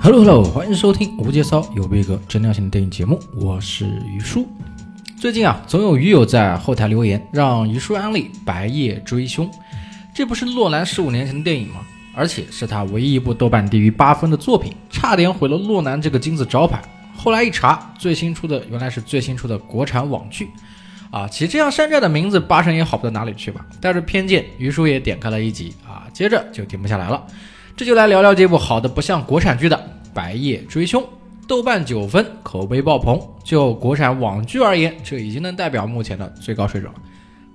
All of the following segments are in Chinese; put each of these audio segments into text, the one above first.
Hello Hello，欢迎收听无节操有逼格真料性的电影节目，我是于叔。最近啊，总有鱼友在后台留言，让于叔安利《白夜追凶》。这不是诺兰十五年前的电影吗？而且是他唯一一部豆瓣低于八分的作品，差点毁了诺兰这个金字招牌。后来一查，最新出的原来是最新出的国产网剧。啊，其实这样山寨的名字，八成也好不到哪里去吧。带着偏见，于叔也点开了一集啊，接着就停不下来了。这就来聊聊这部好的不像国产剧的《白夜追凶》，豆瓣九分，口碑爆棚。就国产网剧而言，这已经能代表目前的最高水准。了。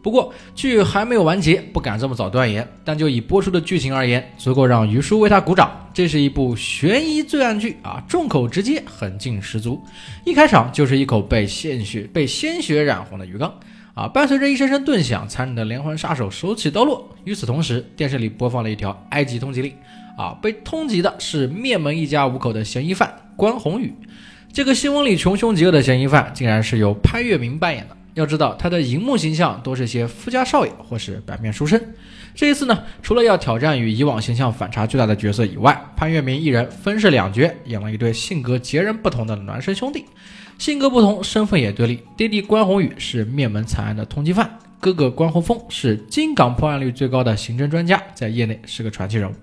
不过剧还没有完结，不敢这么早断言。但就以播出的剧情而言，足够让于叔为他鼓掌。这是一部悬疑罪案剧啊，众口直接，狠劲十足。一开场就是一口被鲜血被鲜血染红的鱼缸啊，伴随着一声声顿响，残忍的连环杀手手起刀落。与此同时，电视里播放了一条埃及通缉令啊，被通缉的是灭门一家五口的嫌疑犯关宏宇。这个新闻里穷凶极恶的嫌疑犯，竟然是由潘粤明扮演的。要知道，他的荧幕形象都是些富家少爷或是白面书生。这一次呢，除了要挑战与以往形象反差巨大的角色以外，潘粤明一人分饰两角，演了一对性格截然不同的孪生兄弟。性格不同，身份也对立。弟弟关宏宇是灭门惨案的通缉犯，哥哥关宏峰是金港破案率最高的刑侦专家，在业内是个传奇人物。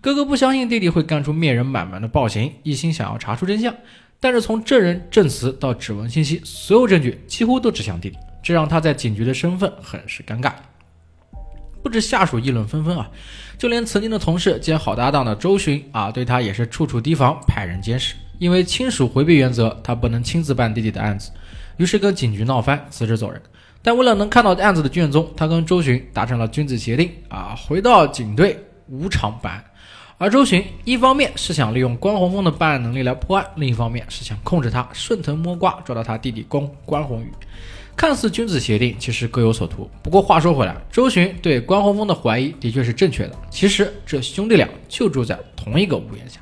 哥哥不相信弟弟会干出灭人满门的暴行，一心想要查出真相。但是从证人证词到指纹信息，所有证据几乎都指向弟弟，这让他在警局的身份很是尴尬。不止下属议论纷纷啊，就连曾经的同事兼好搭档的周巡啊，对他也是处处提防，派人监视。因为亲属回避原则，他不能亲自办弟弟的案子，于是跟警局闹翻，辞职走人。但为了能看到案子的卷宗，他跟周巡达成了君子协定啊，回到警队无偿办案。而周巡一方面是想利用关宏峰的办案能力来破案，另一方面是想控制他，顺藤摸瓜抓到他弟弟关关宏宇。看似君子协定，其实各有所图。不过话说回来，周巡对关宏峰的怀疑的确是正确的。其实这兄弟俩就住在同一个屋檐下，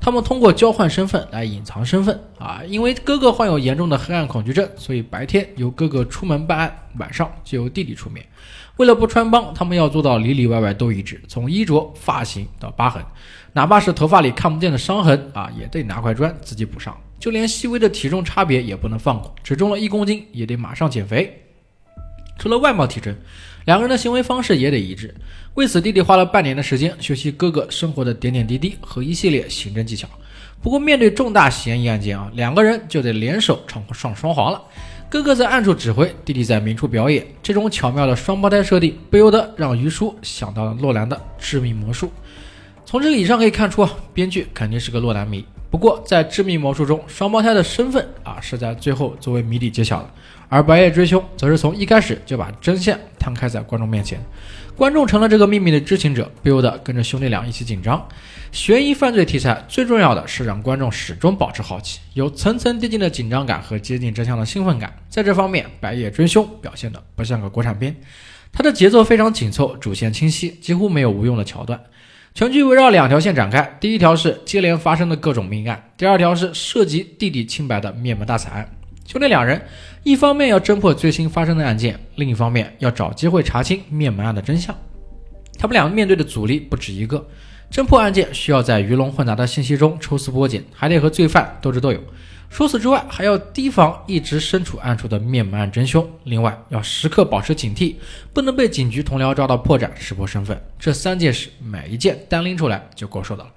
他们通过交换身份来隐藏身份啊。因为哥哥患有严重的黑暗恐惧症，所以白天由哥哥出门办案，晚上就由弟弟出面。为了不穿帮，他们要做到里里外外都一致，从衣着、发型到疤痕，哪怕是头发里看不见的伤痕啊，也得拿块砖自己补上。就连细微的体重差别也不能放过，只重了一公斤也得马上减肥。除了外貌体征，两个人的行为方式也得一致。为此，弟弟花了半年的时间学习哥哥生活的点点滴滴和一系列刑侦技巧。不过，面对重大嫌疑案件啊，两个人就得联手闯上双簧了。哥哥在暗处指挥，弟弟在明处表演。这种巧妙的双胞胎设定，不由得让于叔想到了诺兰的《致命魔术》。从这个以上可以看出啊，编剧肯定是个洛兰迷。不过，在《致命魔术》中，双胞胎的身份啊是在最后作为谜底揭晓的，而《白夜追凶》则是从一开始就把真相摊开在观众面前，观众成了这个秘密的知情者，不由得跟着兄弟俩一起紧张。悬疑犯罪题材最重要的是让观众始终保持好奇，有层层递进的紧张感和接近真相的兴奋感。在这方面，《白夜追凶》表现的不像个国产片，它的节奏非常紧凑，主线清晰，几乎没有无用的桥段。全剧围绕两条线展开，第一条是接连发生的各种命案，第二条是涉及弟弟清白的灭门大惨案。兄弟两人一方面要侦破最新发生的案件，另一方面要找机会查清灭门案的真相。他们俩面对的阻力不止一个，侦破案件需要在鱼龙混杂的信息中抽丝剥茧，还得和罪犯斗智斗勇。除此之外，还要提防一直身处暗处的灭门案真凶。另外，要时刻保持警惕，不能被警局同僚抓到破绽，识破身份。这三件事，每一件单拎出来就够受的了。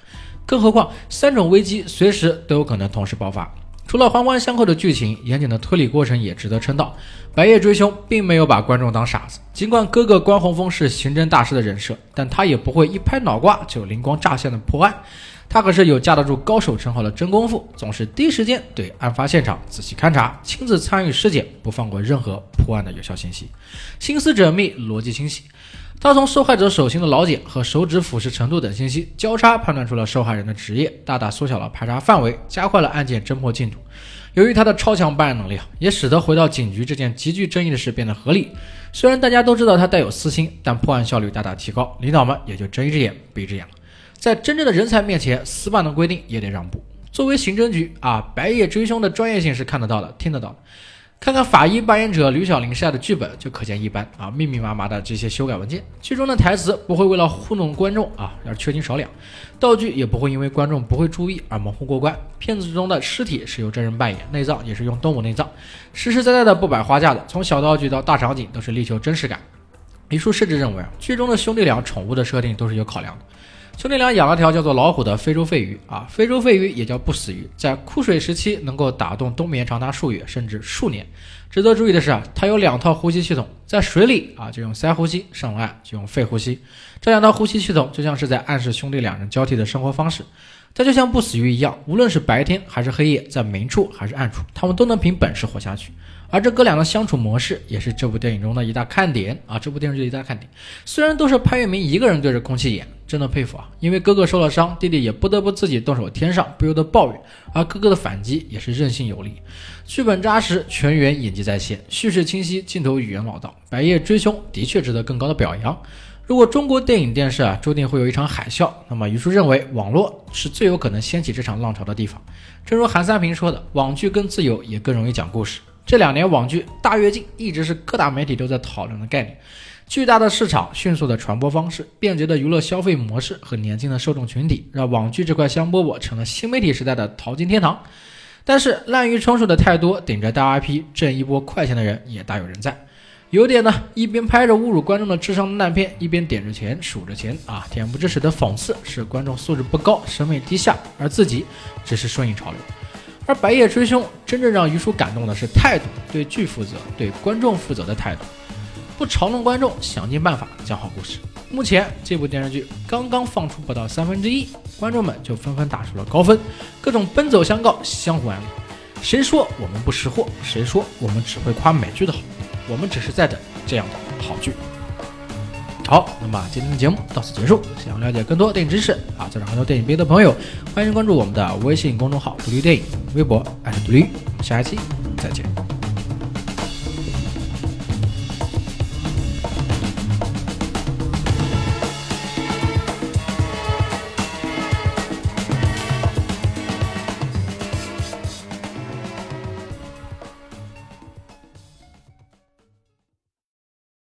更何况，三种危机随时都有可能同时爆发。除了环环相扣的剧情，严谨的推理过程也值得称道。《白夜追凶》并没有把观众当傻子，尽管哥哥关宏峰是刑侦大师的人设，但他也不会一拍脑瓜就灵光乍现的破案。他可是有架得住高手称号的真功夫，总是第一时间对案发现场仔细勘察，亲自参与尸检，不放过任何破案的有效信息，心思缜密，逻辑清晰。他从受害者手心的老茧和手指腐蚀程度等信息交叉判断出了受害人的职业，大大缩小了排查范围，加快了案件侦破进度。由于他的超强办案能力，也使得回到警局这件极具争议的事变得合理。虽然大家都知道他带有私心，但破案效率大大提高，领导们也就睁一只眼闭一只眼了。在真正的人才面前，死板的规定也得让步。作为刑侦局啊，白夜追凶的专业性是看得到的、听得到的。看看法医扮演者吕小玲晒的剧本就可见一斑啊，密密麻麻的这些修改文件，剧中的台词不会为了糊弄观众啊而缺斤少两，道具也不会因为观众不会注意而模糊过关。片子中的尸体是由真人扮演，内脏也是用动物内脏，实实在在的不摆花架的，从小道具到大场景都是力求真实感。李叔甚至认为啊，剧中的兄弟俩宠物的设定都是有考量的。兄弟俩养了条叫做老虎的非洲肺鱼啊，非洲肺鱼也叫不死鱼，在枯水时期能够打洞冬眠长达数月甚至数年。值得注意的是啊，它有两套呼吸系统，在水里啊就用鳃呼吸，上岸就用肺呼吸。这两套呼吸系统就像是在暗示兄弟两人交替的生活方式。它就像不死鱼一样，无论是白天还是黑夜，在明处还是暗处，他们都能凭本事活下去。而这哥俩的相处模式也是这部电影中的一大看点啊！这部电视剧的一大看点，虽然都是潘粤明一个人对着空气演，真的佩服啊！因为哥哥受了伤，弟弟也不得不自己动手添上，不由得抱怨。而哥哥的反击也是韧性有力，剧本扎实，全员演技在线，叙事清晰，镜头语言老道，白夜追凶的确值得更高的表扬。如果中国电影电视啊注定会有一场海啸，那么于叔认为网络是最有可能掀起这场浪潮的地方。正如韩三平说的，网剧更自由，也更容易讲故事。这两年网剧大跃进一直是各大媒体都在讨论的概念，巨大的市场、迅速的传播方式、便捷的娱乐消费模式和年轻的受众群体，让网剧这块香饽饽成了新媒体时代的淘金天堂。但是滥竽充数的太多，顶着大 IP 挣一波快钱的人也大有人在。有点呢，一边拍着侮辱观众的智商的烂片，一边点着钱数着钱啊，恬不知耻的讽刺是观众素质不高、审美低下，而自己只是顺应潮流。而《白夜追凶》真正让于叔感动的是态度，对剧负责、对观众负责的态度，不嘲弄观众，想尽办法讲好故事。目前这部电视剧刚刚放出不到三分之一，观众们就纷纷打出了高分，各种奔走相告，相互安利。谁说我们不识货？谁说我们只会夸美剧的好？我们只是在等这样的好剧。好，那么今天的节目到此结束。想了解更多电影知识啊，在很多电影迷的朋友，欢迎关注我们的微信公众号“独立电影”，微博爱独立。下一期再见。